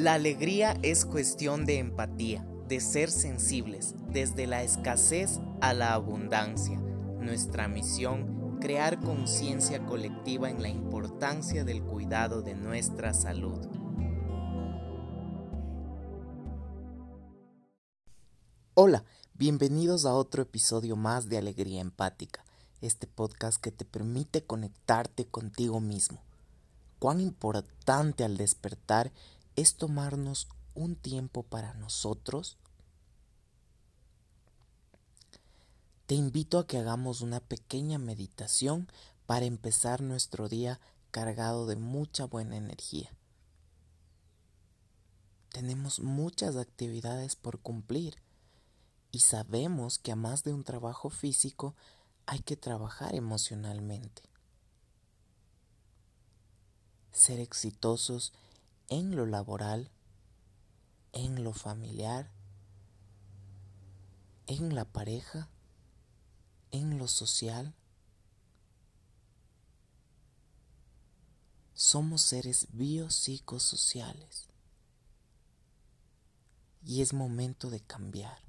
La alegría es cuestión de empatía, de ser sensibles, desde la escasez a la abundancia. Nuestra misión, crear conciencia colectiva en la importancia del cuidado de nuestra salud. Hola, bienvenidos a otro episodio más de Alegría Empática, este podcast que te permite conectarte contigo mismo. Cuán importante al despertar es tomarnos un tiempo para nosotros. Te invito a que hagamos una pequeña meditación para empezar nuestro día cargado de mucha buena energía. Tenemos muchas actividades por cumplir y sabemos que a más de un trabajo físico hay que trabajar emocionalmente. Ser exitosos en lo laboral, en lo familiar, en la pareja, en lo social. Somos seres biopsicosociales y es momento de cambiar.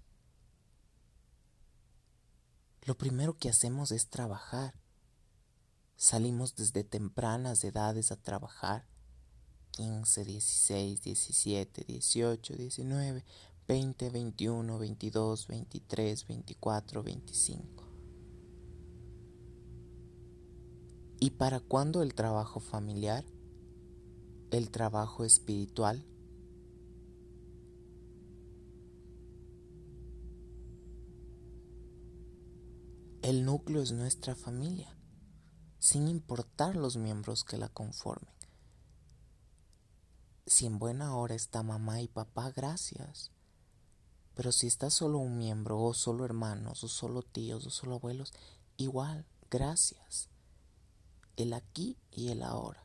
Lo primero que hacemos es trabajar. Salimos desde tempranas edades a trabajar 15, 16, 17, 18, 19, 20, 21, 22, 23, 24, 25. ¿Y para cuándo el trabajo familiar? ¿El trabajo espiritual? El núcleo es nuestra familia, sin importar los miembros que la conformen. Si en buena hora está mamá y papá, gracias. Pero si está solo un miembro, o solo hermanos, o solo tíos, o solo abuelos, igual, gracias. El aquí y el ahora.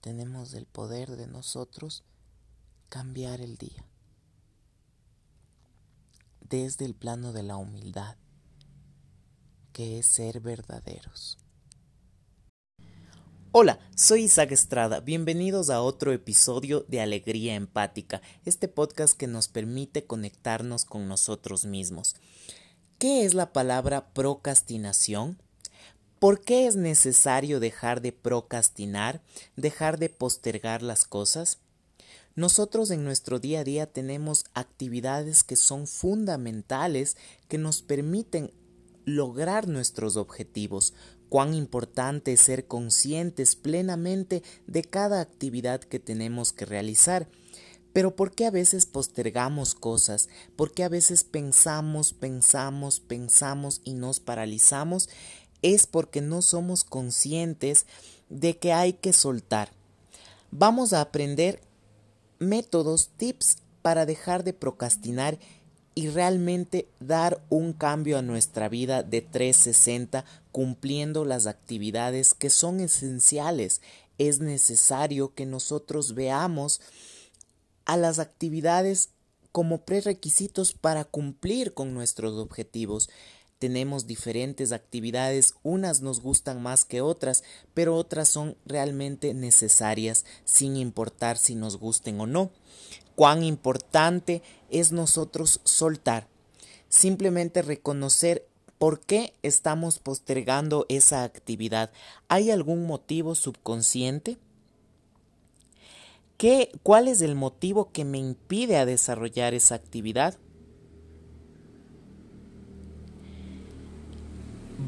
Tenemos el poder de nosotros cambiar el día. Desde el plano de la humildad, que es ser verdaderos. Hola, soy Isaac Estrada, bienvenidos a otro episodio de Alegría Empática, este podcast que nos permite conectarnos con nosotros mismos. ¿Qué es la palabra procrastinación? ¿Por qué es necesario dejar de procrastinar, dejar de postergar las cosas? Nosotros en nuestro día a día tenemos actividades que son fundamentales que nos permiten lograr nuestros objetivos, cuán importante es ser conscientes plenamente de cada actividad que tenemos que realizar. Pero ¿por qué a veces postergamos cosas? ¿Por qué a veces pensamos, pensamos, pensamos y nos paralizamos? Es porque no somos conscientes de que hay que soltar. Vamos a aprender métodos, tips para dejar de procrastinar y realmente dar un cambio a nuestra vida de 360 cumpliendo las actividades que son esenciales. Es necesario que nosotros veamos a las actividades como prerequisitos para cumplir con nuestros objetivos. Tenemos diferentes actividades, unas nos gustan más que otras, pero otras son realmente necesarias sin importar si nos gusten o no cuán importante es nosotros soltar, simplemente reconocer por qué estamos postergando esa actividad. ¿Hay algún motivo subconsciente? ¿Qué, ¿Cuál es el motivo que me impide a desarrollar esa actividad?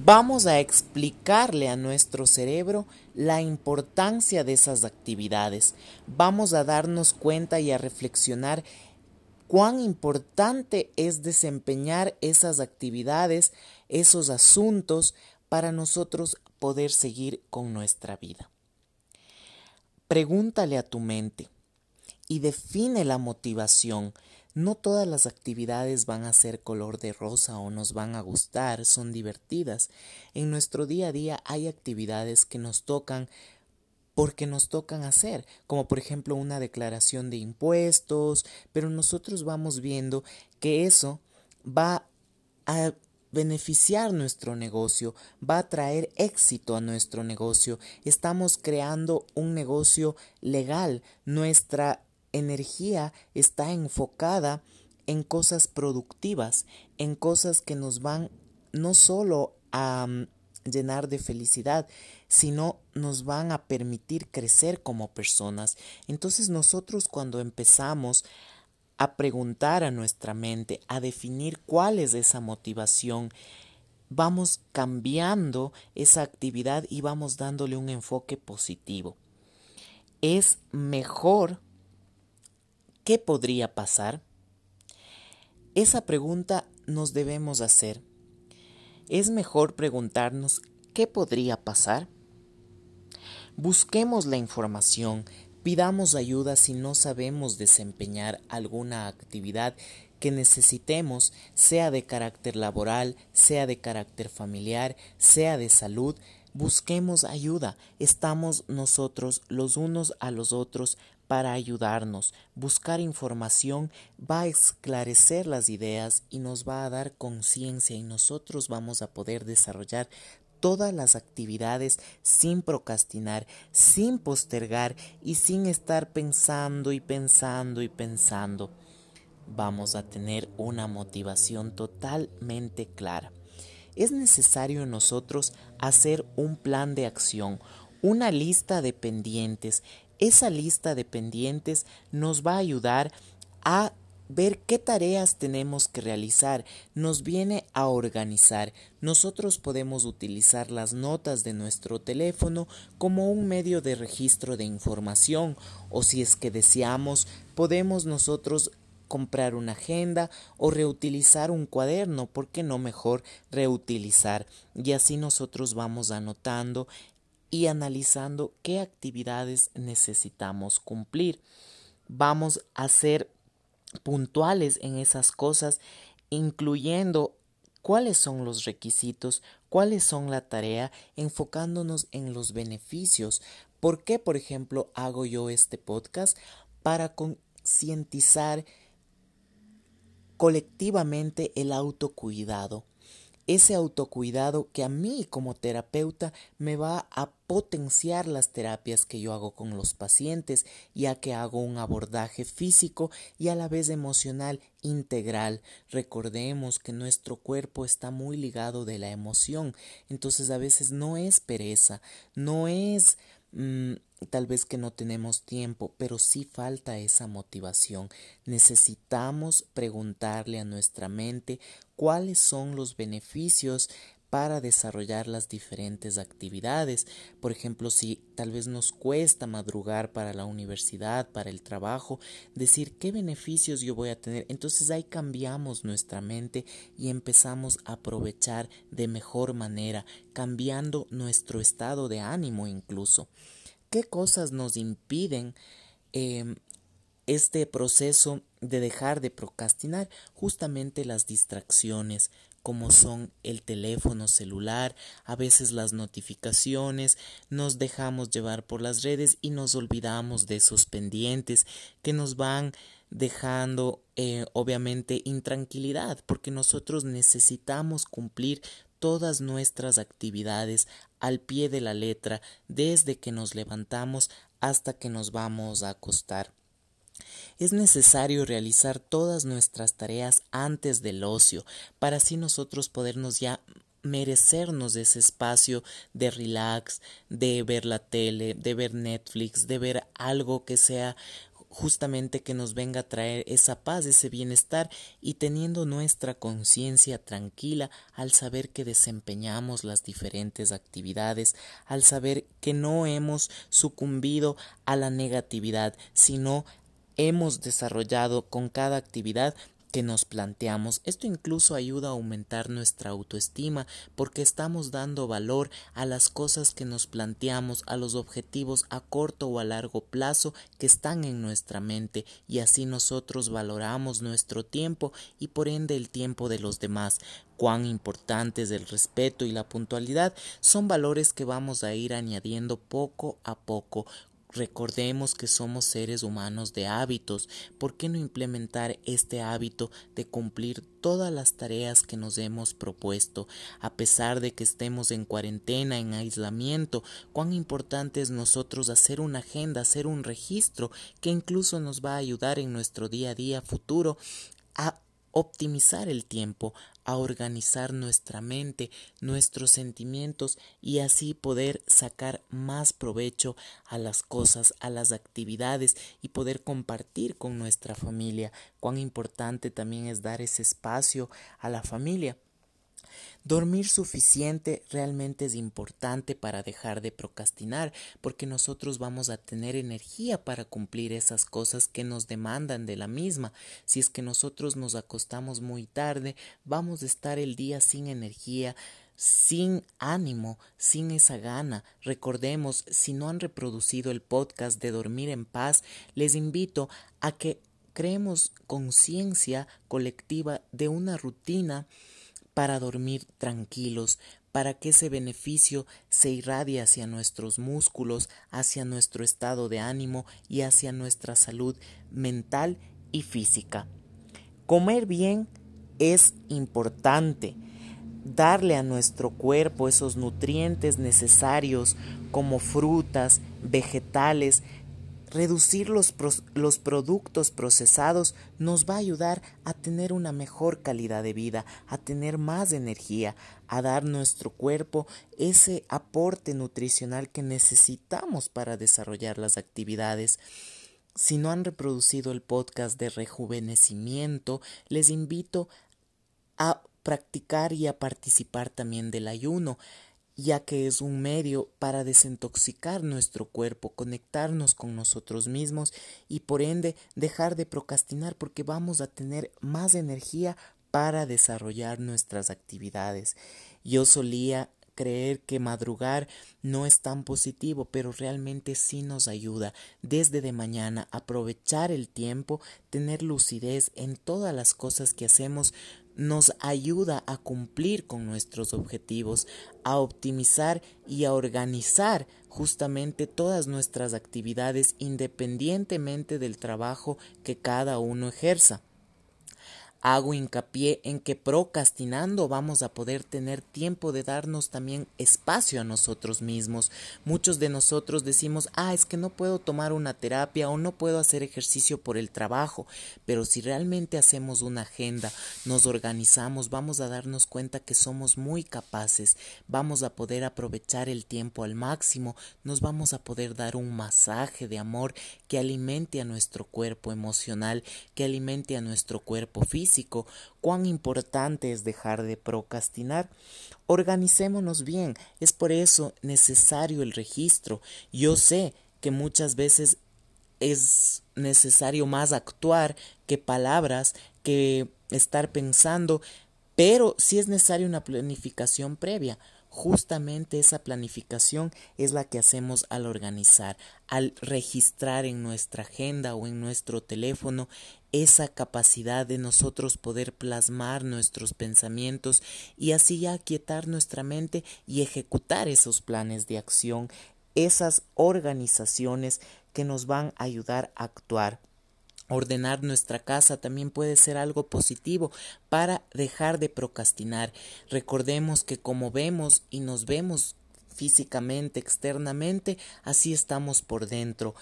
Vamos a explicarle a nuestro cerebro la importancia de esas actividades. Vamos a darnos cuenta y a reflexionar cuán importante es desempeñar esas actividades, esos asuntos, para nosotros poder seguir con nuestra vida. Pregúntale a tu mente y define la motivación. No todas las actividades van a ser color de rosa o nos van a gustar, son divertidas. En nuestro día a día hay actividades que nos tocan porque nos tocan hacer, como por ejemplo una declaración de impuestos, pero nosotros vamos viendo que eso va a beneficiar nuestro negocio, va a traer éxito a nuestro negocio. Estamos creando un negocio legal. Nuestra energía está enfocada en cosas productivas, en cosas que nos van no solo a mm, llenar de felicidad, sino nos van a permitir crecer como personas. Entonces nosotros cuando empezamos a preguntar a nuestra mente, a definir cuál es esa motivación, vamos cambiando esa actividad y vamos dándole un enfoque positivo. Es mejor ¿qué podría pasar? Esa pregunta nos debemos hacer. Es mejor preguntarnos ¿qué podría pasar? Busquemos la información, pidamos ayuda si no sabemos desempeñar alguna actividad que necesitemos, sea de carácter laboral, sea de carácter familiar, sea de salud, busquemos ayuda. Estamos nosotros los unos a los otros para ayudarnos. Buscar información va a esclarecer las ideas y nos va a dar conciencia y nosotros vamos a poder desarrollar todas las actividades sin procrastinar, sin postergar y sin estar pensando y pensando y pensando. Vamos a tener una motivación totalmente clara. Es necesario en nosotros hacer un plan de acción, una lista de pendientes. Esa lista de pendientes nos va a ayudar a ver qué tareas tenemos que realizar, nos viene a organizar. Nosotros podemos utilizar las notas de nuestro teléfono como un medio de registro de información o si es que deseamos, podemos nosotros comprar una agenda o reutilizar un cuaderno, ¿por qué no mejor reutilizar? Y así nosotros vamos anotando y analizando qué actividades necesitamos cumplir. Vamos a hacer puntuales en esas cosas, incluyendo cuáles son los requisitos, cuáles son la tarea, enfocándonos en los beneficios. ¿Por qué, por ejemplo, hago yo este podcast? Para concientizar colectivamente el autocuidado ese autocuidado que a mí como terapeuta me va a potenciar las terapias que yo hago con los pacientes, ya que hago un abordaje físico y a la vez emocional integral. Recordemos que nuestro cuerpo está muy ligado de la emoción, entonces a veces no es pereza, no es mm, tal vez que no tenemos tiempo, pero sí falta esa motivación. Necesitamos preguntarle a nuestra mente cuáles son los beneficios para desarrollar las diferentes actividades. Por ejemplo, si tal vez nos cuesta madrugar para la universidad, para el trabajo, decir qué beneficios yo voy a tener. Entonces ahí cambiamos nuestra mente y empezamos a aprovechar de mejor manera, cambiando nuestro estado de ánimo incluso. ¿Qué cosas nos impiden em, este proceso de dejar de procrastinar? Justamente las distracciones, como son el teléfono celular, a veces las notificaciones, nos dejamos llevar por las redes y nos olvidamos de esos pendientes que nos van dejando eh, obviamente intranquilidad porque nosotros necesitamos cumplir todas nuestras actividades al pie de la letra desde que nos levantamos hasta que nos vamos a acostar. Es necesario realizar todas nuestras tareas antes del ocio, para así nosotros podernos ya merecernos ese espacio de relax, de ver la tele, de ver Netflix, de ver algo que sea justamente que nos venga a traer esa paz, ese bienestar y teniendo nuestra conciencia tranquila al saber que desempeñamos las diferentes actividades, al saber que no hemos sucumbido a la negatividad, sino hemos desarrollado con cada actividad que nos planteamos. Esto incluso ayuda a aumentar nuestra autoestima porque estamos dando valor a las cosas que nos planteamos, a los objetivos a corto o a largo plazo que están en nuestra mente y así nosotros valoramos nuestro tiempo y por ende el tiempo de los demás. Cuán importantes el respeto y la puntualidad son valores que vamos a ir añadiendo poco a poco Recordemos que somos seres humanos de hábitos. ¿Por qué no implementar este hábito de cumplir todas las tareas que nos hemos propuesto? A pesar de que estemos en cuarentena, en aislamiento, cuán importante es nosotros hacer una agenda, hacer un registro que incluso nos va a ayudar en nuestro día a día futuro a optimizar el tiempo, a organizar nuestra mente, nuestros sentimientos y así poder sacar más provecho a las cosas, a las actividades y poder compartir con nuestra familia. Cuán importante también es dar ese espacio a la familia. Dormir suficiente realmente es importante para dejar de procrastinar, porque nosotros vamos a tener energía para cumplir esas cosas que nos demandan de la misma. Si es que nosotros nos acostamos muy tarde, vamos a estar el día sin energía, sin ánimo, sin esa gana. Recordemos, si no han reproducido el podcast de Dormir en Paz, les invito a que creemos conciencia colectiva de una rutina para dormir tranquilos, para que ese beneficio se irradie hacia nuestros músculos, hacia nuestro estado de ánimo y hacia nuestra salud mental y física. Comer bien es importante. Darle a nuestro cuerpo esos nutrientes necesarios como frutas, vegetales, Reducir los, los, productos procesados nos va a ayudar a tener una mejor calidad de vida, a tener más energía, a dar nuestro cuerpo ese aporte nutricional que necesitamos para desarrollar las actividades. Si no han reproducido el podcast de rejuvenecimiento, les invito a practicar y a participar también del ayuno ya que es un medio para desintoxicar nuestro cuerpo, conectarnos con nosotros mismos y por ende dejar de procrastinar porque vamos a tener más energía para desarrollar nuestras actividades. Yo solía creer que madrugar no es tan positivo, pero realmente sí nos ayuda desde de mañana aprovechar el tiempo, tener lucidez en todas las cosas que hacemos, nos ayuda a cumplir con nuestros objetivos, a optimizar y a organizar justamente todas nuestras actividades independientemente del trabajo que cada uno ejerza. Hago hincapié en que procrastinando vamos a poder tener tiempo de darnos también espacio a nosotros mismos. Muchos de nosotros decimos, ah, es que no puedo tomar una terapia o no puedo hacer ejercicio por el trabajo, pero si realmente hacemos una agenda, nos organizamos, vamos a darnos cuenta que somos muy capaces, vamos a poder aprovechar el tiempo al máximo, nos vamos a poder dar un masaje de amor que alimente a nuestro cuerpo emocional, que alimente a nuestro cuerpo físico, cuán importante es dejar de procrastinar. Organicémonos bien, es por eso necesario el registro. Yo sé que muchas veces es necesario más actuar que palabras, que estar pensando, pero sí es necesaria una planificación previa. Justamente esa planificación es la que hacemos al organizar, al registrar en nuestra agenda o en nuestro teléfono esa capacidad de nosotros poder plasmar nuestros pensamientos y así ya aquietar nuestra mente y ejecutar esos planes de acción, esas organizaciones que nos van a ayudar a actuar. Ordenar nuestra casa también puede ser algo positivo para dejar de procrastinar. Recordemos que como vemos y nos vemos físicamente, externamente, así estamos por dentro.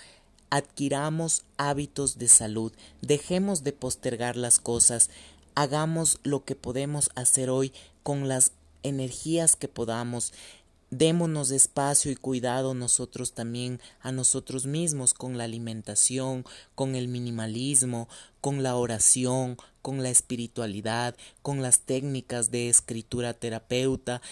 Adquiramos hábitos de salud, dejemos de postergar las cosas, hagamos lo que podemos hacer hoy con las energías que podamos, Démonos espacio y cuidado nosotros también a nosotros mismos con la alimentación, con el minimalismo, con la oración, con la espiritualidad, con las técnicas de escritura terapeuta,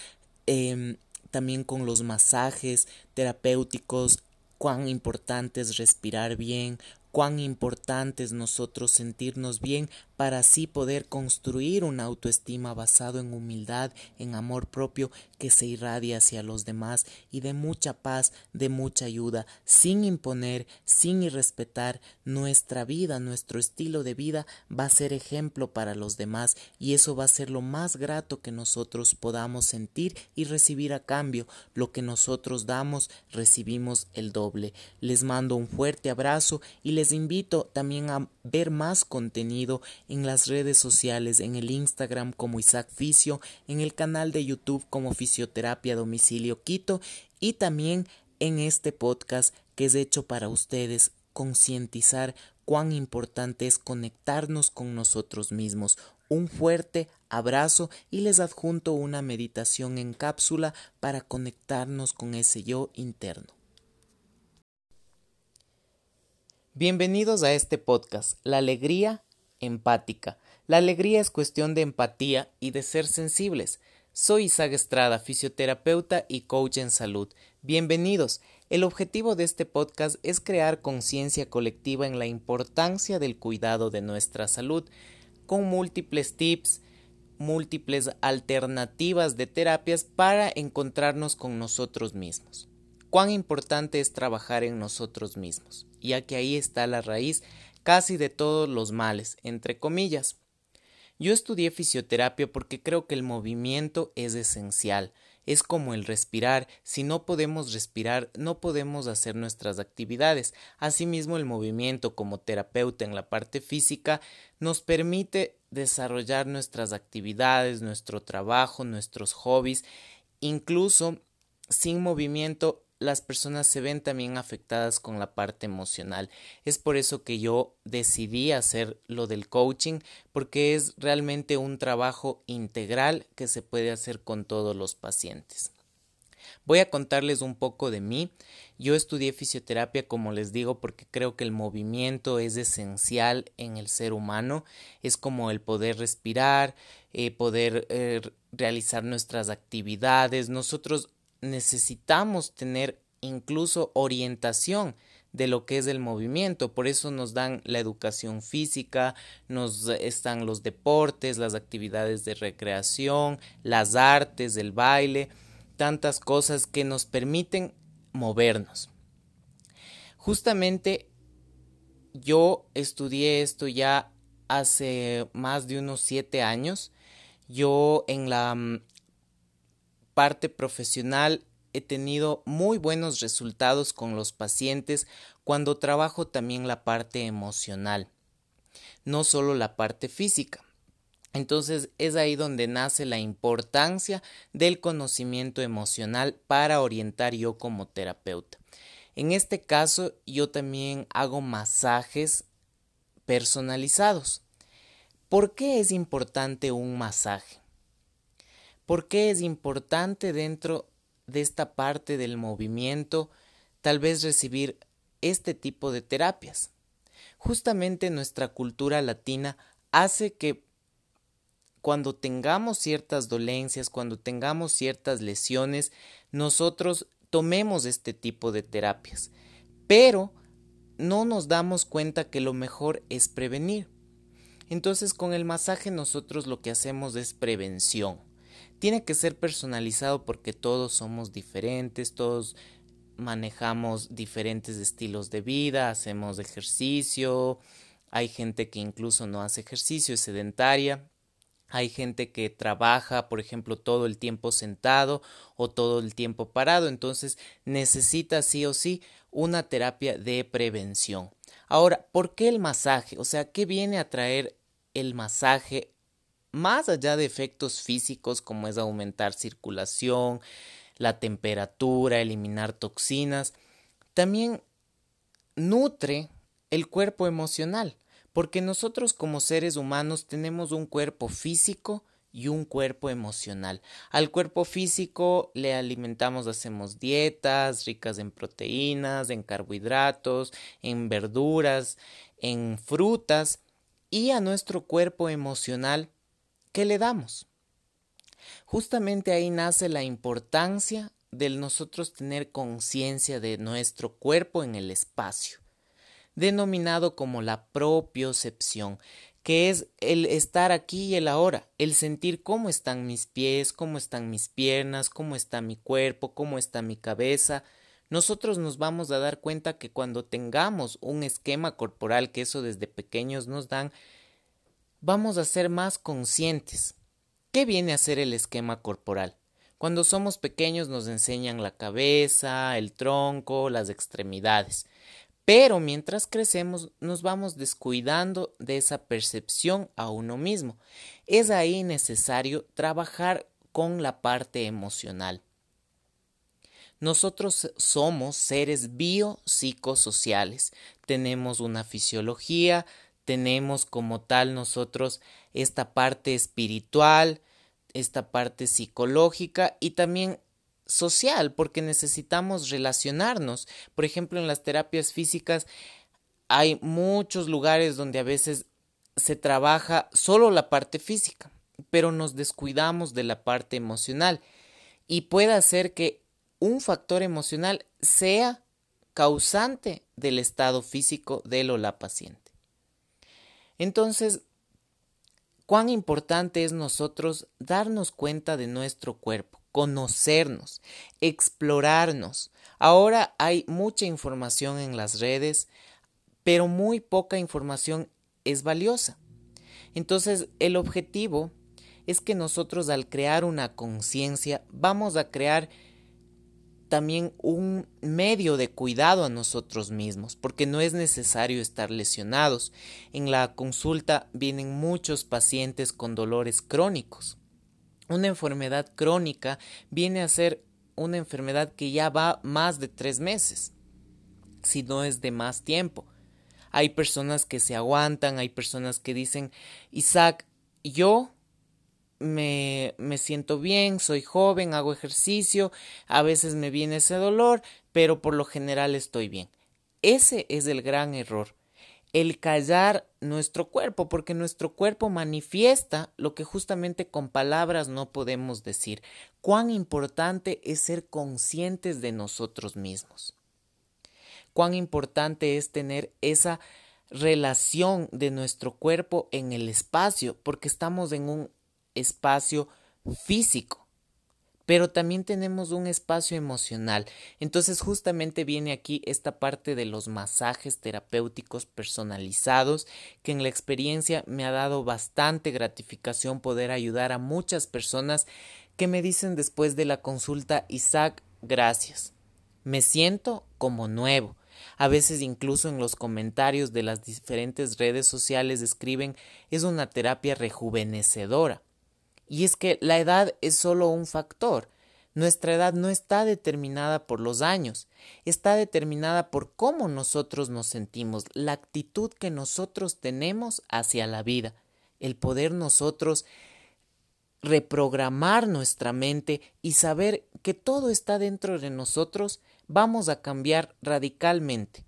em, también con los masajes terapéuticos, cuán importante es respirar bien, cuán importante es nosotros sentirnos bien para así poder construir una autoestima basado en humildad, en amor propio que se irradia hacia los demás y de mucha paz, de mucha ayuda, sin imponer, sin irrespetar nuestra vida, nuestro estilo de vida va a ser ejemplo para los demás y eso va a ser lo más grato que nosotros podamos sentir y recibir a cambio. Lo que nosotros damos, recibimos el doble. Les mando un fuerte abrazo y les invito también a ver más contenido en las redes sociales, en el Instagram como Isaac Fisio, en el canal de YouTube como Fisioterapia Domicilio Quito y también en este podcast que es hecho para ustedes concientizar cuán importante es conectarnos con nosotros mismos. Un fuerte abrazo y les adjunto una meditación en cápsula para conectarnos con ese yo interno. Bienvenidos a este podcast, La Alegría Empática. La alegría es cuestión de empatía y de ser sensibles. Soy Isaac Estrada, fisioterapeuta y coach en salud. Bienvenidos. El objetivo de este podcast es crear conciencia colectiva en la importancia del cuidado de nuestra salud, con múltiples tips, múltiples alternativas de terapias para encontrarnos con nosotros mismos. Cuán importante es trabajar en nosotros mismos, ya que ahí está la raíz casi de todos los males, entre comillas. Yo estudié fisioterapia porque creo que el movimiento es esencial, es como el respirar, si no podemos respirar no podemos hacer nuestras actividades. Asimismo el movimiento como terapeuta en la parte física nos permite desarrollar nuestras actividades, nuestro trabajo, nuestros hobbies, incluso sin movimiento las personas se ven también afectadas con la parte emocional. Es por eso que yo decidí hacer lo del coaching, porque es realmente un trabajo integral que se puede hacer con todos los pacientes. Voy a contarles un poco de mí. Yo estudié fisioterapia, como les digo, porque creo que el movimiento es esencial en el ser humano. Es como el poder respirar, eh, poder eh, realizar nuestras actividades. Nosotros necesitamos tener incluso orientación de lo que es el movimiento, por eso nos dan la educación física, nos están los deportes, las actividades de recreación, las artes, el baile, tantas cosas que nos permiten movernos. Justamente yo estudié esto ya hace más de unos siete años. Yo en la parte profesional he tenido muy buenos resultados con los pacientes cuando trabajo también la parte emocional, no solo la parte física. Entonces es ahí donde nace la importancia del conocimiento emocional para orientar yo como terapeuta. En este caso yo también hago masajes personalizados. ¿Por qué es importante un masaje? ¿Por qué es importante dentro de esta parte del movimiento tal vez recibir este tipo de terapias? Justamente nuestra cultura latina hace que cuando tengamos ciertas dolencias, cuando tengamos ciertas lesiones, nosotros tomemos este tipo de terapias. Pero no nos damos cuenta que lo mejor es prevenir. Entonces con el masaje nosotros lo que hacemos es prevención. Tiene que ser personalizado porque todos somos diferentes, todos manejamos diferentes estilos de vida, hacemos ejercicio, hay gente que incluso no hace ejercicio, es sedentaria, hay gente que trabaja, por ejemplo, todo el tiempo sentado o todo el tiempo parado, entonces necesita sí o sí una terapia de prevención. Ahora, ¿por qué el masaje? O sea, ¿qué viene a traer el masaje más allá de efectos físicos como es aumentar circulación, la temperatura, eliminar toxinas, también nutre el cuerpo emocional, porque nosotros como seres humanos tenemos un cuerpo físico y un cuerpo emocional. Al cuerpo físico le alimentamos, hacemos dietas ricas en proteínas, en carbohidratos, en verduras, en frutas, y a nuestro cuerpo emocional ¿Qué le damos? Justamente ahí nace la importancia de nosotros tener conciencia de nuestro cuerpo en el espacio, denominado como la propiocepción. que es el estar aquí y el ahora, el sentir cómo están mis pies, cómo están mis piernas, cómo está mi cuerpo, cómo está mi cabeza. Nosotros nos vamos a dar cuenta que cuando tengamos un esquema corporal, que eso desde pequeños nos dan, vamos a ser más conscientes. ¿Qué viene a ser el esquema corporal? Cuando somos pequeños nos enseñan la cabeza, el tronco, las extremidades. Pero mientras crecemos nos vamos descuidando de esa percepción a uno mismo. Es ahí necesario trabajar con la parte emocional. Nosotros somos seres biopsicosociales. Tenemos una fisiología, tenemos como tal nosotros esta parte espiritual, esta parte psicológica y también social, porque necesitamos relacionarnos. Por ejemplo, en las terapias físicas hay muchos lugares donde a veces se trabaja solo la parte física, pero nos descuidamos de la parte emocional y puede hacer que un factor emocional sea causante del estado físico de o la paciente. Entonces, cuán importante es nosotros darnos cuenta de nuestro cuerpo, conocernos, explorarnos. Ahora hay mucha información en las redes, pero muy poca información es valiosa. Entonces, el objetivo es que nosotros al crear una conciencia vamos a crear también un medio de cuidado a nosotros mismos, porque no es necesario estar lesionados. En la consulta vienen muchos pacientes con dolores crónicos. Una enfermedad crónica viene a ser una enfermedad que ya va más de tres meses, si no es de más tiempo. Hay personas que se aguantan, hay personas que dicen, Isaac, yo me, me siento bien, soy joven, hago ejercicio, a veces me viene ese dolor, pero por lo general estoy bien. Ese es el gran error el callar nuestro cuerpo, porque nuestro cuerpo manifiesta lo que justamente con palabras no podemos decir. Cuán importante es ser conscientes de nosotros mismos. Cuán importante es tener esa relación de nuestro cuerpo en el espacio, porque estamos en un espacio físico pero también tenemos un espacio emocional. Entonces justamente viene aquí esta parte de los masajes terapéuticos personalizados, que en la experiencia me ha dado bastante gratificación poder ayudar a muchas personas que me dicen después de la consulta, Isaac, gracias. Me siento como nuevo. A veces incluso en los comentarios de las diferentes redes sociales escriben es una terapia rejuvenecedora. Y es que la edad es solo un factor. Nuestra edad no está determinada por los años, está determinada por cómo nosotros nos sentimos, la actitud que nosotros tenemos hacia la vida, el poder nosotros reprogramar nuestra mente y saber que todo está dentro de nosotros, vamos a cambiar radicalmente.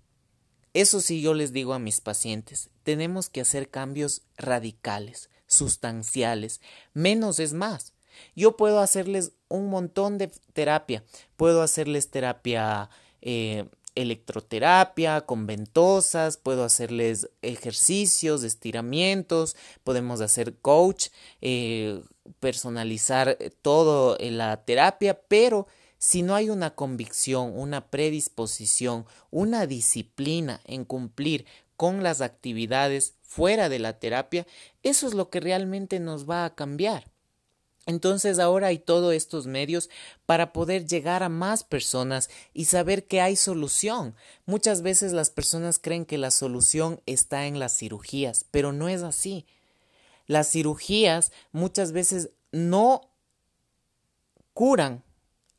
Eso sí yo les digo a mis pacientes, tenemos que hacer cambios radicales sustanciales. Menos es más. Yo puedo hacerles un montón de terapia. Puedo hacerles terapia eh, electroterapia con ventosas, puedo hacerles ejercicios, estiramientos, podemos hacer coach, eh, personalizar todo en la terapia, pero si no hay una convicción, una predisposición, una disciplina en cumplir con las actividades fuera de la terapia, eso es lo que realmente nos va a cambiar. Entonces ahora hay todos estos medios para poder llegar a más personas y saber que hay solución. Muchas veces las personas creen que la solución está en las cirugías, pero no es así. Las cirugías muchas veces no curan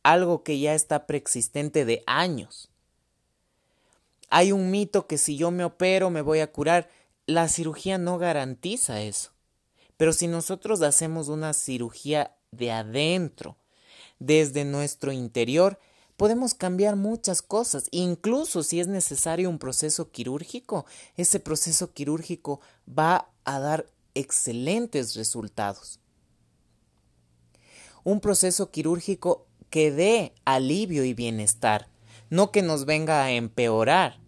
algo que ya está preexistente de años. Hay un mito que si yo me opero me voy a curar. La cirugía no garantiza eso. Pero si nosotros hacemos una cirugía de adentro, desde nuestro interior, podemos cambiar muchas cosas. Incluso si es necesario un proceso quirúrgico, ese proceso quirúrgico va a dar excelentes resultados. Un proceso quirúrgico que dé alivio y bienestar, no que nos venga a empeorar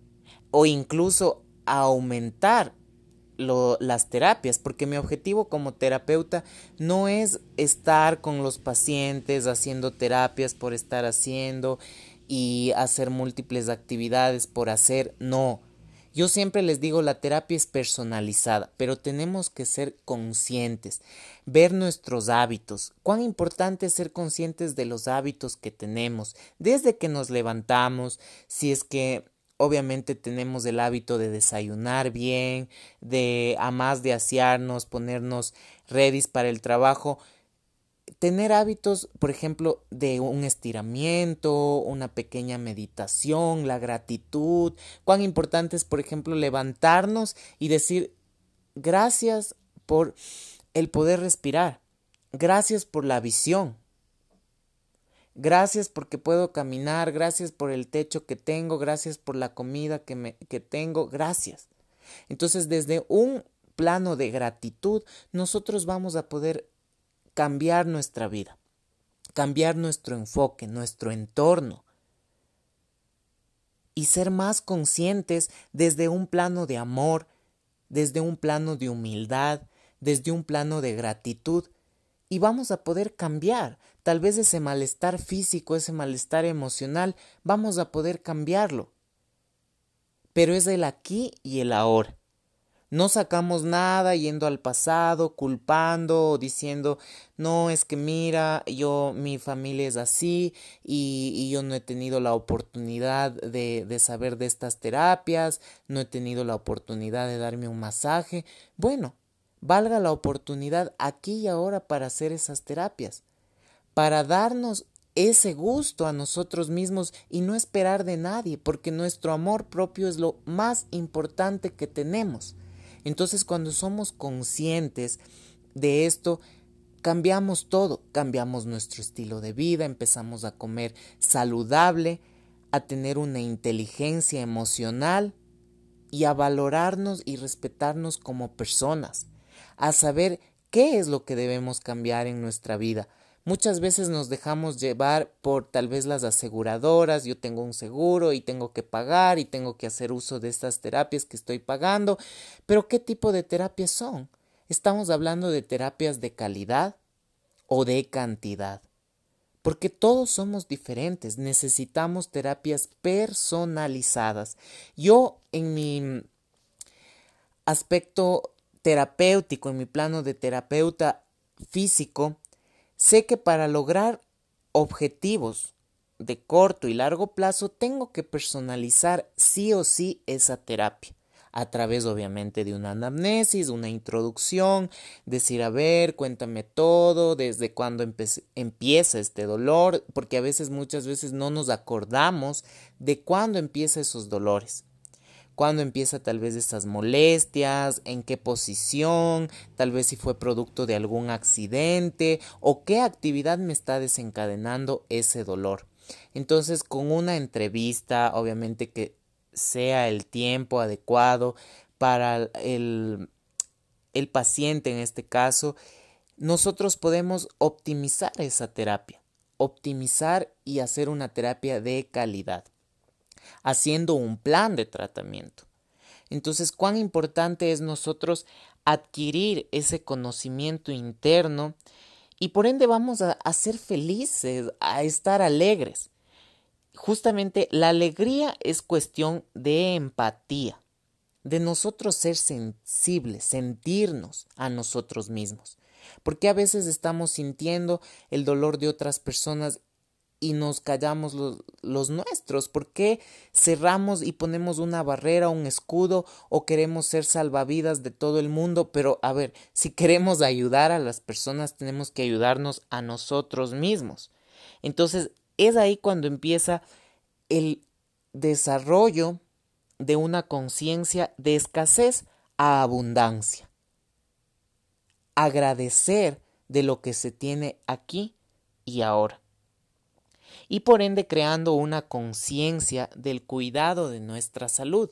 o incluso a aumentar las terapias, porque mi objetivo como terapeuta no es estar con los pacientes haciendo terapias por estar haciendo y hacer múltiples actividades por hacer, no. Yo siempre les digo, la terapia es personalizada, pero tenemos que ser conscientes, ver nuestros hábitos. Cuán importante es ser conscientes de los hábitos que tenemos, desde que nos levantamos, si es que obviamente tenemos el hábito de desayunar bien, de a más de asearnos, ponernos ready para el trabajo, tener hábitos, por ejemplo, de un estiramiento, una pequeña meditación, la gratitud, cuán importante es, por ejemplo, levantarnos y decir gracias por el poder respirar, gracias por la visión, Gracias porque puedo caminar, gracias por el techo que tengo, gracias por la comida que, me, que tengo, gracias. Entonces, desde un plano de gratitud, nosotros vamos a poder cambiar nuestra vida, cambiar nuestro enfoque, nuestro entorno y ser más conscientes desde un plano de amor, desde un plano de humildad, desde un plano de gratitud y vamos a poder cambiar. Tal vez ese malestar físico, ese malestar emocional, vamos a poder cambiarlo. Pero es el aquí y el ahora. No sacamos nada yendo al pasado, culpando o diciendo, no, es que mira, yo, mi familia es así y, yo no he tenido la oportunidad de, de saber de estas terapias, no he tenido la oportunidad de darme un masaje. Bueno, valga la oportunidad aquí y ahora para hacer esas terapias, para darnos ese gusto a nosotros mismos y no esperar de nadie, porque nuestro amor propio es lo más importante que tenemos. Entonces cuando somos conscientes de esto, cambiamos todo, cambiamos nuestro estilo de vida, empezamos a comer saludable, a tener una inteligencia emocional y a valorarnos y respetarnos como personas a saber qué es lo que debemos cambiar en nuestra vida. Muchas veces nos dejamos llevar por tal vez las aseguradoras, yo tengo un seguro y tengo que pagar y tengo que hacer uso de estas terapias que estoy pagando, pero ¿qué tipo de terapias son? ¿Estamos hablando de terapias de calidad o de cantidad? Porque todos somos diferentes, necesitamos terapias personalizadas. Yo en mi aspecto terapéutico, en mi plano de terapeuta físico, sé que para lograr objetivos de corto y largo plazo tengo que personalizar sí o sí esa terapia. A través obviamente de una anamnesis, una introducción, decir, a ver, cuéntame todo, desde cuándo empieza este dolor, porque a veces muchas veces no nos acordamos de cuándo empieza esos dolores cuándo empieza tal vez esas molestias, en qué posición, tal vez si fue producto de algún accidente o qué actividad me está desencadenando ese dolor. Entonces, con una entrevista, obviamente que sea el tiempo adecuado para el, el paciente en este caso, nosotros podemos optimizar esa terapia, optimizar y hacer una terapia de calidad haciendo un plan de tratamiento. Entonces, cuán importante es nosotros adquirir ese conocimiento interno y por ende vamos a, ser felices, a estar alegres. Justamente la alegría es cuestión de empatía, de nosotros ser sensibles, sentirnos a nosotros mismos. Porque a veces estamos sintiendo el dolor de otras personas y nos callamos los, nuestros? ¿Por qué cerramos y ponemos una barrera, un escudo o queremos ser salvavidas de todo el mundo? Pero a ver, si queremos ayudar a las personas, tenemos que ayudarnos a nosotros mismos. Entonces, es ahí cuando empieza el desarrollo de una conciencia de escasez a abundancia. Agradecer de lo que se tiene aquí y ahora y por ende creando una conciencia del cuidado de nuestra salud.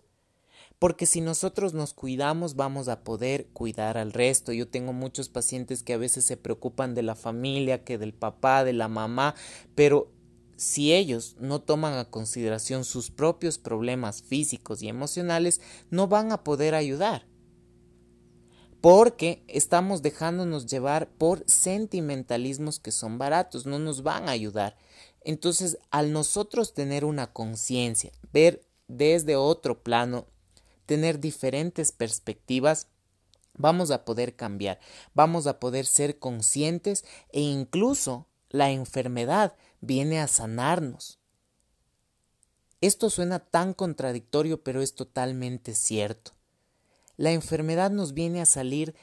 Porque si nosotros nos cuidamos vamos a poder cuidar al resto. Yo tengo muchos pacientes que a veces se preocupan de la familia, que del papá, de la mamá, pero si ellos no toman a consideración sus propios problemas físicos y emocionales, no van a poder ayudar. porque estamos dejándonos llevar por sentimentalismos que son baratos, no nos van a ayudar. Entonces, al nosotros tener una conciencia, ver desde otro plano, tener diferentes perspectivas, vamos a poder cambiar, vamos a poder ser conscientes e incluso la enfermedad viene a sanarnos. Esto suena tan contradictorio, pero es totalmente cierto. La enfermedad nos viene a salir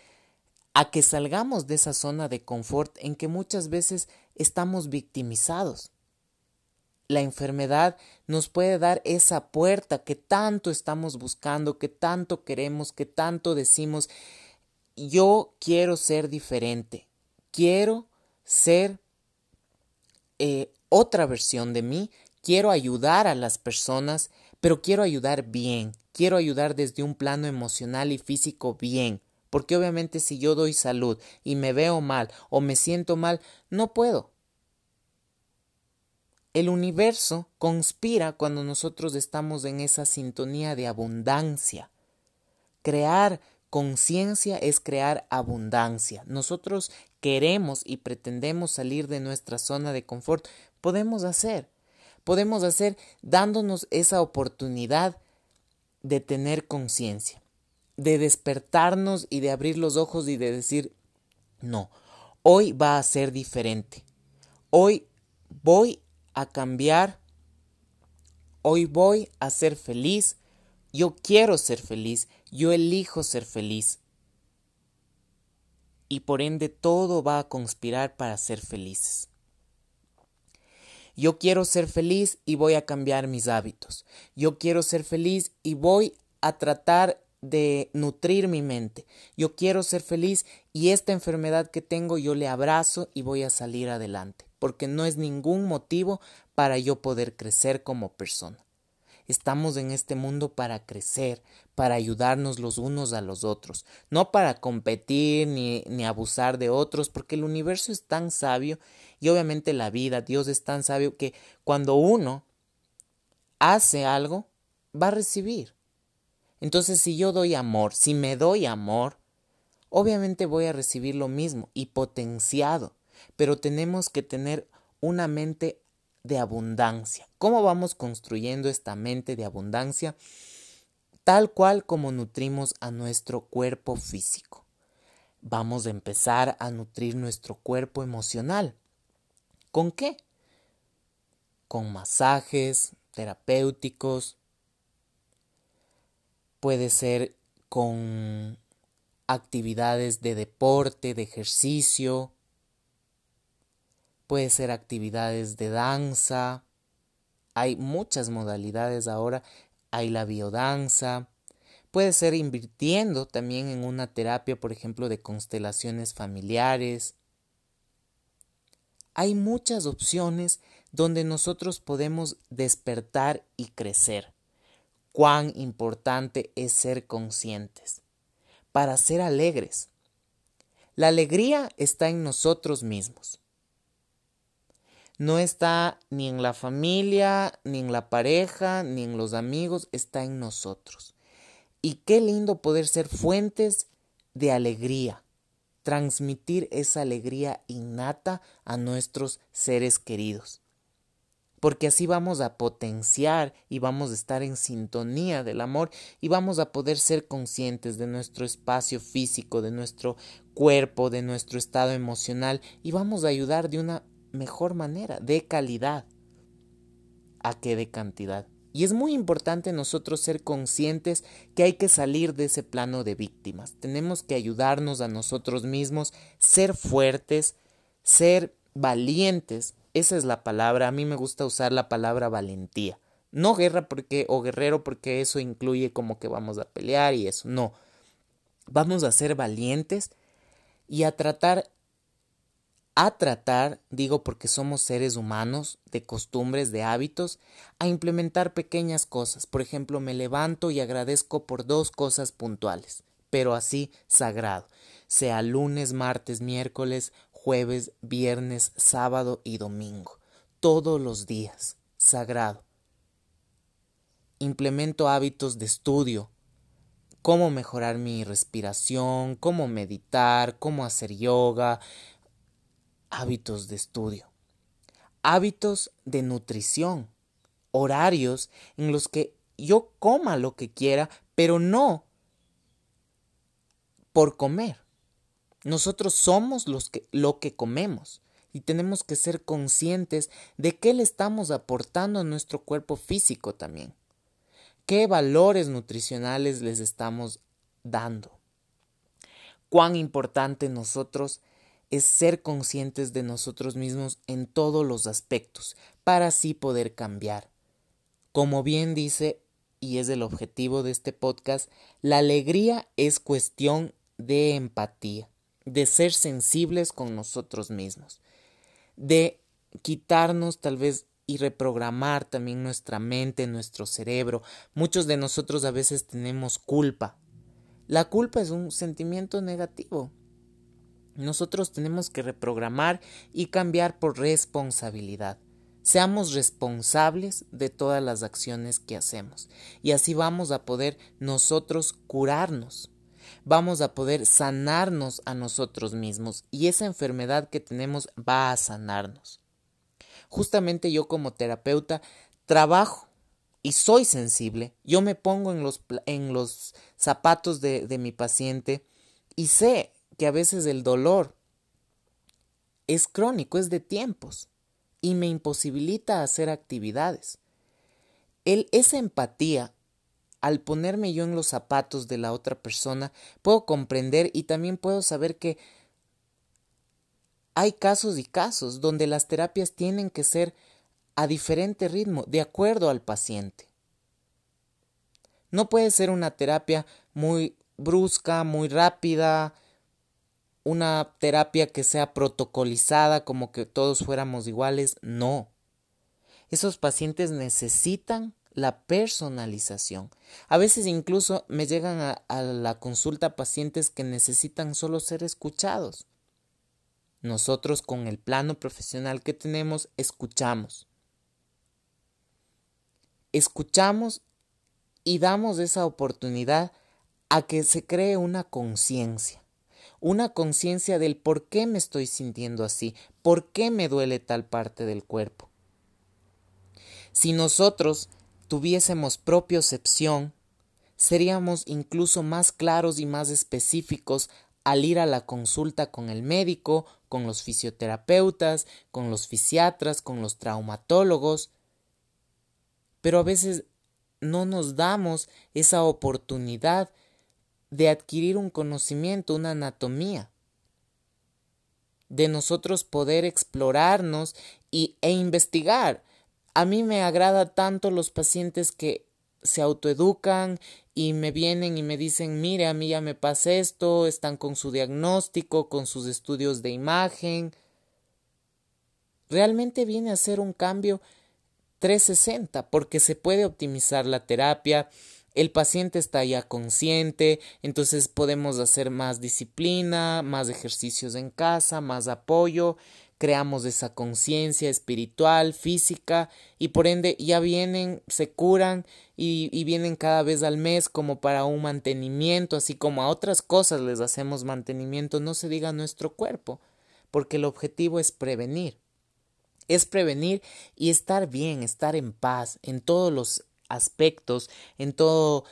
a que salgamos de esa zona de confort en que muchas veces estamos victimizados. La enfermedad nos puede dar esa puerta que tanto estamos buscando, que tanto queremos, que tanto decimos, yo quiero ser diferente, quiero ser eh, otra versión de mí, quiero ayudar a las personas, pero quiero ayudar bien, quiero ayudar desde un plano emocional y físico bien, porque obviamente si yo doy salud y me veo mal o me siento mal, no puedo. El universo conspira cuando nosotros estamos en esa sintonía de abundancia. Crear conciencia es crear abundancia. Nosotros queremos y pretendemos salir de nuestra zona de confort. Podemos hacer. Podemos hacer dándonos esa oportunidad de tener conciencia, de despertarnos y de abrir los ojos y de decir, no, hoy va a ser diferente. Hoy voy a cambiar. Hoy voy a ser feliz. Yo quiero ser feliz. Yo elijo ser feliz. Y por ende todo va a conspirar para ser felices. Yo quiero ser feliz y voy a cambiar mis hábitos. Yo quiero ser feliz y voy a tratar de nutrir mi mente. Yo quiero ser feliz y esta enfermedad que tengo yo le abrazo y voy a salir adelante, porque no es ningún motivo para yo poder crecer como persona. Estamos en este mundo para crecer, para ayudarnos los unos a los otros, no para competir ni, ni abusar de otros, porque el universo es tan sabio y obviamente la vida, Dios es tan sabio que cuando uno hace algo, va a recibir. Entonces, si yo doy amor, si me doy amor, obviamente voy a recibir lo mismo y potenciado. Pero tenemos que tener una mente de abundancia. ¿Cómo vamos construyendo esta mente de abundancia? Tal cual como nutrimos a nuestro cuerpo físico. Vamos a empezar a nutrir nuestro cuerpo emocional. ¿Con qué? Con masajes terapéuticos. Puede ser con actividades de deporte, de ejercicio. Puede ser actividades de danza. Hay muchas modalidades ahora. Hay la biodanza. Puede ser invirtiendo también en una terapia, por ejemplo, de constelaciones familiares hay muchas opciones donde nosotros podemos despertar y crecer. Cuán importante es ser conscientes para ser alegres. La alegría está en nosotros mismos. No está ni en la familia, ni en la pareja, ni en los amigos, está en nosotros. Y qué lindo poder ser fuentes de alegría transmitir esa alegría innata a nuestros seres queridos. Porque así vamos a potenciar y vamos a estar en sintonía del amor y vamos a poder ser conscientes de nuestro espacio físico, de nuestro cuerpo, de nuestro estado emocional y vamos a ayudar de una mejor manera, de calidad, a que de cantidad. Y es muy importante nosotros ser conscientes que hay que salir de ese plano de víctimas. Tenemos que ayudarnos a nosotros mismos, ser fuertes, ser valientes. Esa es la palabra. A mí me gusta usar la palabra valentía. No guerra porque o guerrero porque eso incluye como que vamos a pelear y eso. No. Vamos a ser valientes y a tratar a tratar, digo porque somos seres humanos, de costumbres, de hábitos, a implementar pequeñas cosas. Por ejemplo, me levanto y agradezco por dos cosas puntuales, pero así sagrado, sea lunes, martes, miércoles, jueves, viernes, sábado y domingo, todos los días, sagrado. Implemento hábitos de estudio, cómo mejorar mi respiración, cómo meditar, cómo hacer yoga, hábitos de estudio, hábitos de nutrición, horarios en los que yo coma lo que quiera, pero no por comer. Nosotros somos los que, lo que comemos y tenemos que ser conscientes de qué le estamos aportando a nuestro cuerpo físico también. ¿Qué valores nutricionales les estamos dando? Cuán importante nosotros es ser conscientes de nosotros mismos en todos los aspectos para así poder cambiar. Como bien dice, y es el objetivo de este podcast, la alegría es cuestión de empatía, de ser sensibles con nosotros mismos, de quitarnos tal vez y reprogramar también nuestra mente, nuestro cerebro. Muchos de nosotros a veces tenemos culpa. La culpa es un sentimiento negativo. Nosotros tenemos que reprogramar y cambiar por responsabilidad. Seamos responsables de todas las acciones que hacemos y así vamos a poder nosotros curarnos. Vamos a poder sanarnos a nosotros mismos y esa enfermedad que tenemos va a sanarnos. Justamente yo como terapeuta trabajo y soy sensible. Yo me pongo en los, en los zapatos de, de mi paciente y sé que a veces el dolor es crónico, es de tiempos y me imposibilita hacer actividades. El, esa empatía, al ponerme yo en los zapatos de la otra persona, puedo comprender y también puedo saber que hay casos y casos donde las terapias tienen que ser a diferente ritmo, de acuerdo al paciente. No puede ser una terapia muy brusca, muy rápida, una terapia que sea protocolizada como que todos fuéramos iguales, no. Esos pacientes necesitan la personalización. A veces incluso me llegan a, la consulta pacientes que necesitan solo ser escuchados. Nosotros con el plano profesional que tenemos escuchamos. Escuchamos y damos esa oportunidad a que se cree una conciencia una conciencia del por qué me estoy sintiendo así, por qué me duele tal parte del cuerpo. Si nosotros tuviésemos propiocepción, seríamos incluso más claros y más específicos al ir a la consulta con el médico, con los fisioterapeutas, con los fisiatras, con los traumatólogos. Pero a veces no nos damos esa oportunidad de adquirir un conocimiento, una anatomía, de nosotros poder explorarnos y, e investigar. A mí me agrada tanto los pacientes que se autoeducan y me vienen y me dicen, mire, a mí ya me pasa esto, están con su diagnóstico, con sus estudios de imagen. Realmente viene a ser un cambio 360 porque se puede optimizar la terapia, el paciente está ya consciente, entonces podemos hacer más disciplina, más ejercicios en casa, más apoyo, creamos esa conciencia espiritual, física, y por ende ya vienen, se curan y, vienen cada vez al mes como para un mantenimiento, así como a otras cosas les hacemos mantenimiento, no se diga nuestro cuerpo, porque el objetivo es prevenir. Es prevenir y estar bien, estar en paz en todos los aspectos, en todo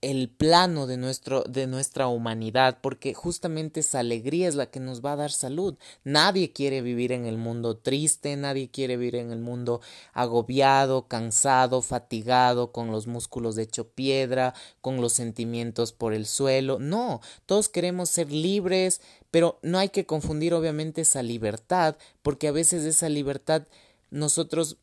el plano de, nuestro, de nuestra humanidad, porque justamente esa alegría es la que nos va a dar salud. Nadie quiere vivir en el mundo triste, nadie quiere vivir en el mundo agobiado, cansado, fatigado, con los músculos hecho piedra, con los sentimientos por el suelo. No, todos queremos ser libres, pero no hay que confundir obviamente esa libertad, porque a veces esa libertad nosotros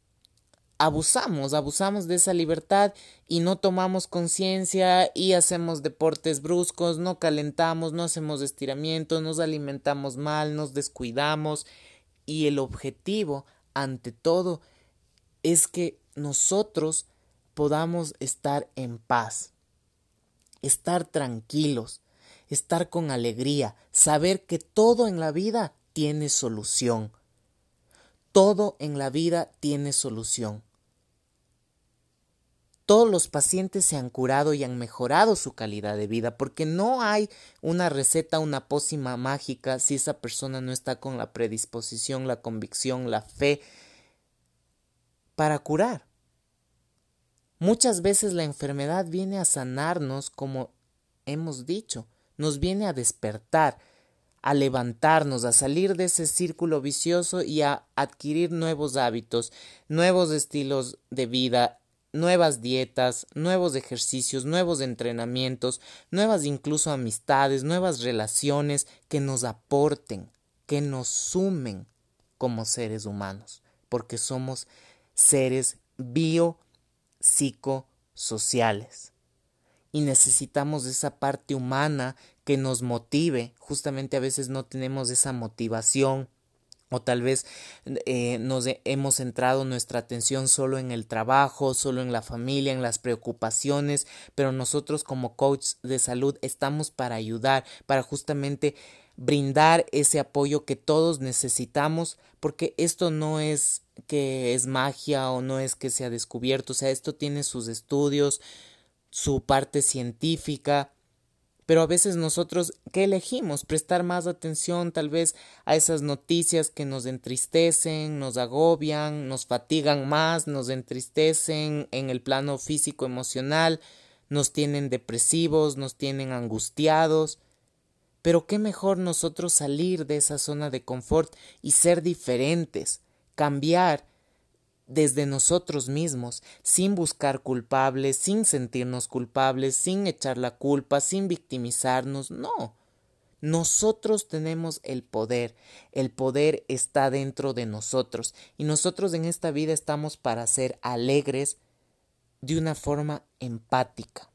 abusamos, abusamos de esa libertad y no tomamos conciencia y hacemos deportes bruscos, no calentamos, no hacemos estiramiento, nos alimentamos mal, nos descuidamos y el objetivo, ante todo, es que nosotros podamos estar en paz, estar tranquilos, estar con alegría, saber que todo en la vida tiene solución. Todo en la vida tiene solución. todos los pacientes se han curado y han mejorado su calidad de vida, porque no hay una receta, una pócima mágica si esa persona no está con la predisposición, la convicción, la fe para curar. Muchas veces la enfermedad viene a sanarnos, como hemos dicho, nos viene a despertar, a levantarnos, a salir de ese círculo vicioso y a adquirir nuevos hábitos, nuevos estilos de vida, nuevas dietas, nuevos ejercicios, nuevos entrenamientos, nuevas incluso amistades, nuevas relaciones que nos aporten, que nos sumen como seres humanos, porque somos seres bio psicosociales y necesitamos esa parte humana que nos motive. Justamente a veces no tenemos esa motivación o tal vez eh, nos hemos centrado nuestra atención solo en el trabajo, solo en la familia, en las preocupaciones, pero nosotros como coach de salud estamos para ayudar, para justamente brindar ese apoyo que todos necesitamos, porque esto no es que es magia o no es que se ha descubierto, o sea, esto tiene sus estudios, su parte científica, pero a veces nosotros, ¿qué elegimos? Prestar más atención tal vez a esas noticias que nos entristecen, nos agobian, nos fatigan más, nos entristecen en el plano físico emocional, nos tienen depresivos, nos tienen angustiados. Pero qué mejor nosotros salir de esa zona de confort y ser diferentes, cambiar desde nosotros mismos, sin buscar culpables, sin sentirnos culpables, sin echar la culpa, sin victimizarnos, no. Nosotros tenemos el poder, el poder está dentro de nosotros y nosotros en esta vida estamos para ser alegres de una forma empática.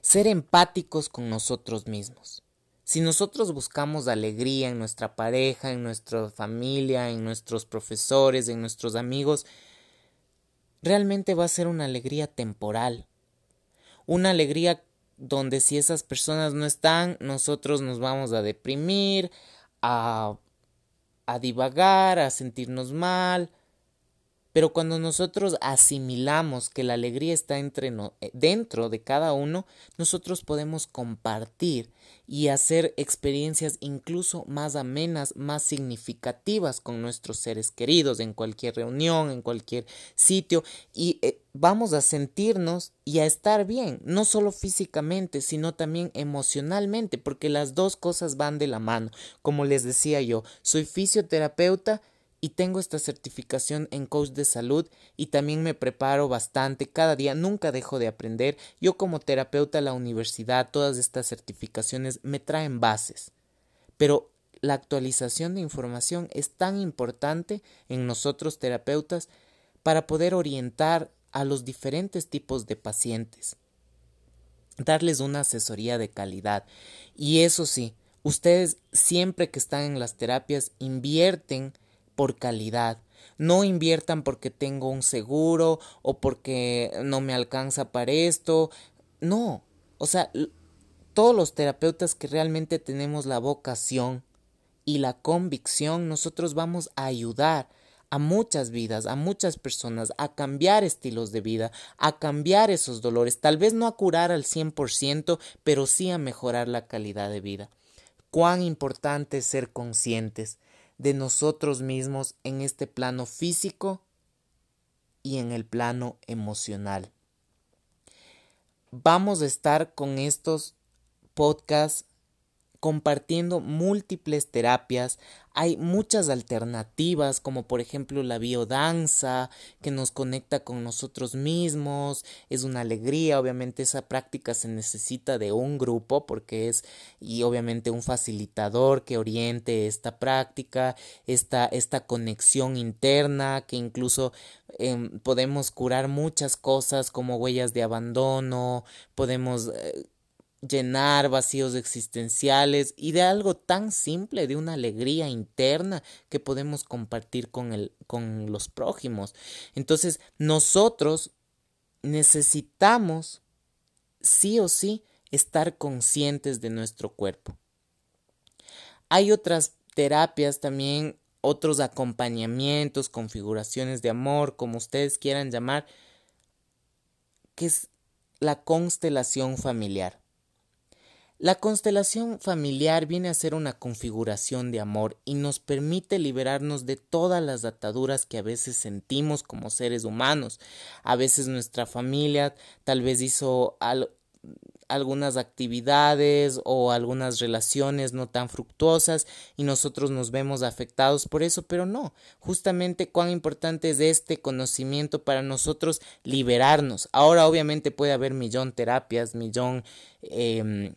Ser empáticos con nosotros mismos. Si nosotros buscamos alegría en nuestra pareja, en nuestra familia, en nuestros profesores, en nuestros amigos, realmente va a ser una alegría temporal. Una alegría donde si esas personas no están, nosotros nos vamos a deprimir, a, a divagar, a sentirnos mal, pero cuando nosotros asimilamos que la alegría está entre eh, dentro de cada uno, nosotros podemos compartir y hacer experiencias incluso más amenas, más significativas con nuestros seres queridos en cualquier reunión, en cualquier sitio y eh, vamos a sentirnos y a estar bien, no solo físicamente, sino también emocionalmente, porque las dos cosas van de la mano. Como les decía yo, soy fisioterapeuta y tengo esta certificación en coach de salud y también me preparo bastante cada día, nunca dejo de aprender. Yo como terapeuta la universidad, todas estas certificaciones me traen bases. Pero la actualización de información es tan importante en nosotros terapeutas para poder orientar a los diferentes tipos de pacientes, darles una asesoría de calidad. Y eso sí, ustedes siempre que están en las terapias invierten por calidad. No inviertan porque tengo un seguro o porque no me alcanza para esto. No. O sea, todos los terapeutas que realmente tenemos la vocación y la convicción, nosotros vamos a ayudar a muchas vidas, a muchas personas, a cambiar estilos de vida, a cambiar esos dolores, tal vez no a curar al 100%, pero sí a mejorar la calidad de vida. Cuán importante es ser conscientes de nosotros mismos en este plano físico y en el plano emocional. Vamos a estar con estos podcasts compartiendo múltiples terapias. Hay muchas alternativas, como por ejemplo la biodanza, que nos conecta con nosotros mismos. Es una alegría, obviamente esa práctica se necesita de un grupo, porque es, y obviamente un facilitador que oriente esta práctica, esta, esta conexión interna, que incluso em, podemos curar muchas cosas como huellas de abandono, podemos... Eh, llenar vacíos existenciales y de algo tan simple, de una alegría interna que podemos compartir con, el, con los prójimos. Entonces, nosotros necesitamos, sí o sí, estar conscientes de nuestro cuerpo. Hay otras terapias también, otros acompañamientos, configuraciones de amor, como ustedes quieran llamar, que es la constelación familiar. La constelación familiar viene a ser una configuración de amor y nos permite liberarnos de todas las ataduras que a veces sentimos como seres humanos. A veces nuestra familia tal vez hizo algunas actividades o algunas relaciones no tan fructuosas y nosotros nos vemos afectados por eso, pero no, justamente cuán importante es este conocimiento para nosotros liberarnos. Ahora obviamente puede haber millón terapias, millón eh,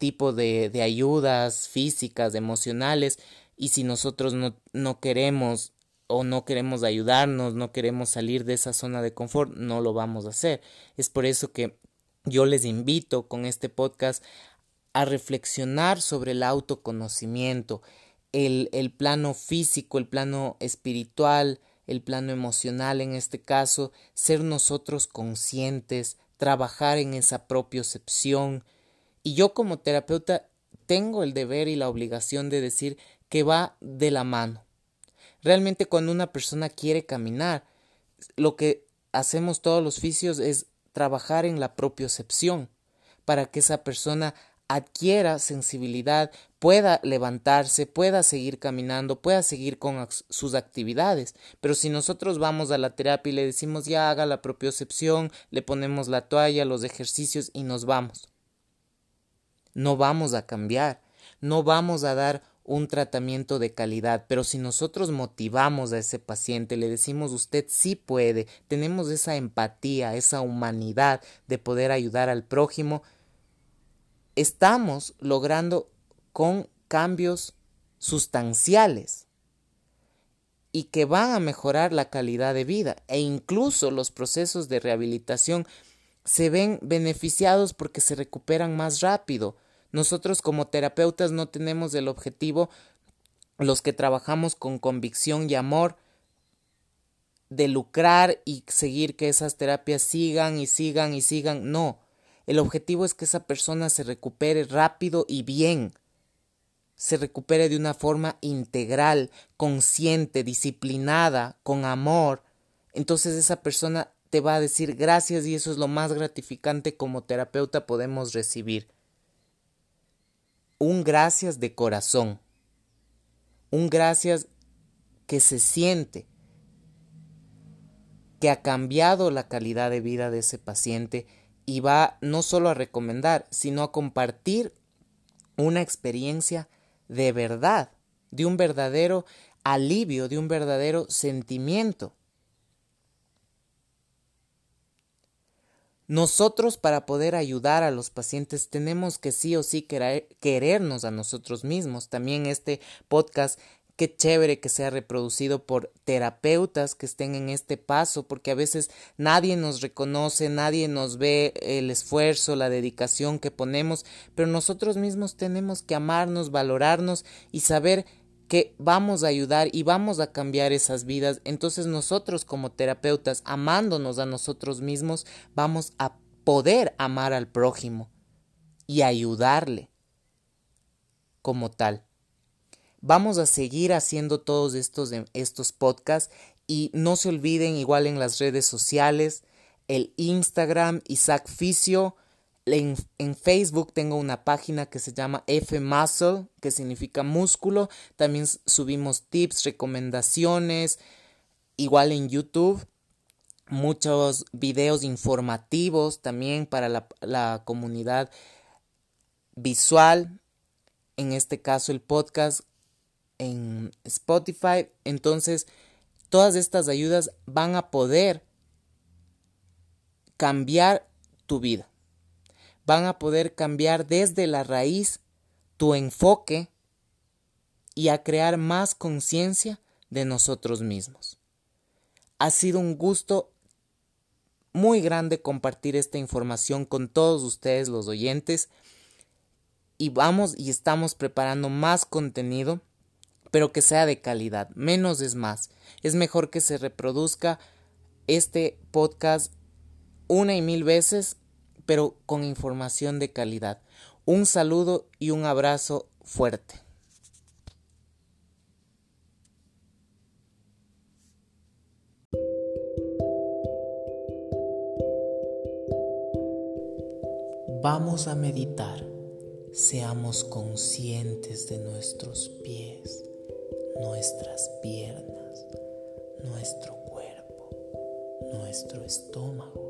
tipo de, de ayudas físicas, emocionales, y si nosotros no, no queremos o no queremos ayudarnos, no queremos salir de esa zona de confort, no lo vamos a hacer. Es por eso que yo les invito con este podcast a reflexionar sobre el autoconocimiento, el, el, plano físico, el plano espiritual, el plano emocional en este caso, ser nosotros conscientes, trabajar en esa propiocepción, y yo como terapeuta tengo el deber y la obligación de decir que va de la mano. Realmente cuando una persona quiere caminar, lo que hacemos todos los oficios es trabajar en la propiocepción para que esa persona adquiera sensibilidad, pueda levantarse, pueda seguir caminando, pueda seguir con sus actividades. Pero si nosotros vamos a la terapia y le decimos ya haga la propiocepción, le ponemos la toalla, los ejercicios y nos vamos no vamos a cambiar, no vamos a dar un tratamiento de calidad, pero si nosotros motivamos a ese paciente, le decimos usted sí puede, tenemos esa empatía, esa humanidad de poder ayudar al prójimo, estamos logrando con cambios sustanciales y que van a mejorar la calidad de vida e incluso los procesos de rehabilitación se ven beneficiados porque se recuperan más rápido. Nosotros como terapeutas no tenemos el objetivo, los que trabajamos con convicción y amor, de lucrar y seguir que esas terapias sigan y sigan y sigan. No, el objetivo es que esa persona se recupere rápido y bien, se recupere de una forma integral, consciente, disciplinada, con amor. Entonces esa persona te va a decir gracias y eso es lo más gratificante como terapeuta podemos recibir. Un gracias de corazón. Un gracias que se siente que ha cambiado la calidad de vida de ese paciente y va no solo a recomendar, sino a compartir una experiencia de verdad, de un verdadero alivio, de un verdadero sentimiento. Nosotros para poder ayudar a los pacientes tenemos que sí o sí querernos a nosotros mismos. También este podcast qué chévere que sea reproducido por terapeutas que estén en este paso, porque a veces nadie nos reconoce, nadie nos ve el esfuerzo, la dedicación que ponemos, pero nosotros mismos tenemos que amarnos, valorarnos y saber que vamos a ayudar y vamos a cambiar esas vidas, entonces nosotros como terapeutas, amándonos a nosotros mismos, vamos a poder amar al prójimo y ayudarle como tal. Vamos a seguir haciendo todos estos, estos podcasts y no se olviden igual en las redes sociales, el Instagram Isaac Fisio, en, Facebook tengo una página que se llama F Muscle, que significa músculo. También subimos tips, recomendaciones. Igual en YouTube, muchos videos informativos también para la, comunidad visual. En este caso, el podcast en Spotify. Entonces, todas estas ayudas van a poder cambiar tu vida van a poder cambiar desde la raíz tu enfoque y a crear más conciencia de nosotros mismos. Ha sido un gusto muy grande compartir esta información con todos ustedes los oyentes y vamos y estamos preparando más contenido pero que sea de calidad. Menos es más. Es mejor que se reproduzca este podcast una y mil veces pero con información de calidad. Un saludo y un abrazo fuerte. Vamos a meditar. Seamos conscientes de nuestros pies, nuestras piernas, nuestro cuerpo, nuestro estómago,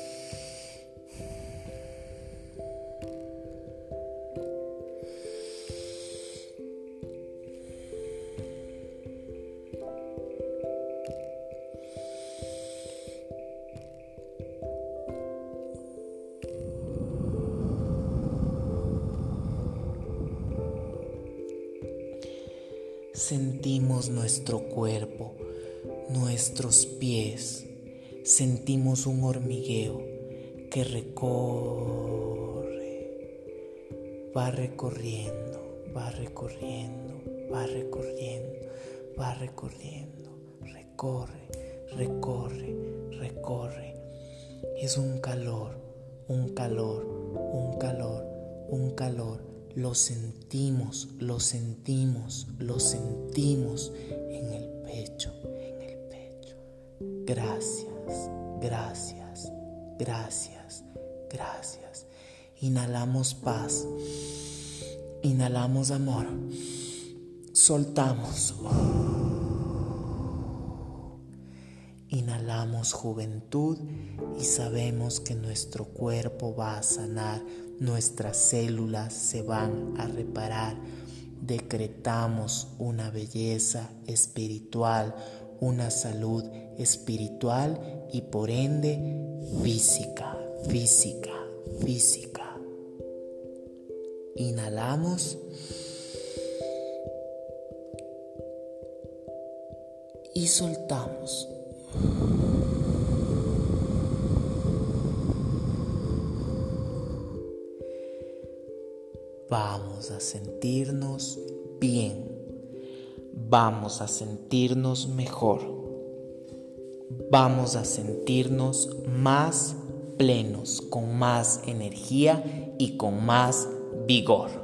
Sentimos un hormigueo que recorre, va recorriendo, va recorriendo, va recorriendo, va recorriendo, recorre, recorre, recorre. Es un calor, un calor, un calor, un calor lo sentimos, lo sentimos, lo sentimos en el pecho, en el pecho. Gracias, gracias, gracias, gracias. Inhalamos paz, inhalamos amor, soltamos. Inhalamos juventud y sabemos que nuestro cuerpo va a sanar nuestras células se van a reparar. Decretamos una belleza espiritual, una salud espiritual y por ende física, física, física. Inhalamos. Y soltamos. vamos a sentirnos bien, vamos a sentirnos mejor, vamos a sentirnos más plenos, con más energía y con más vigor.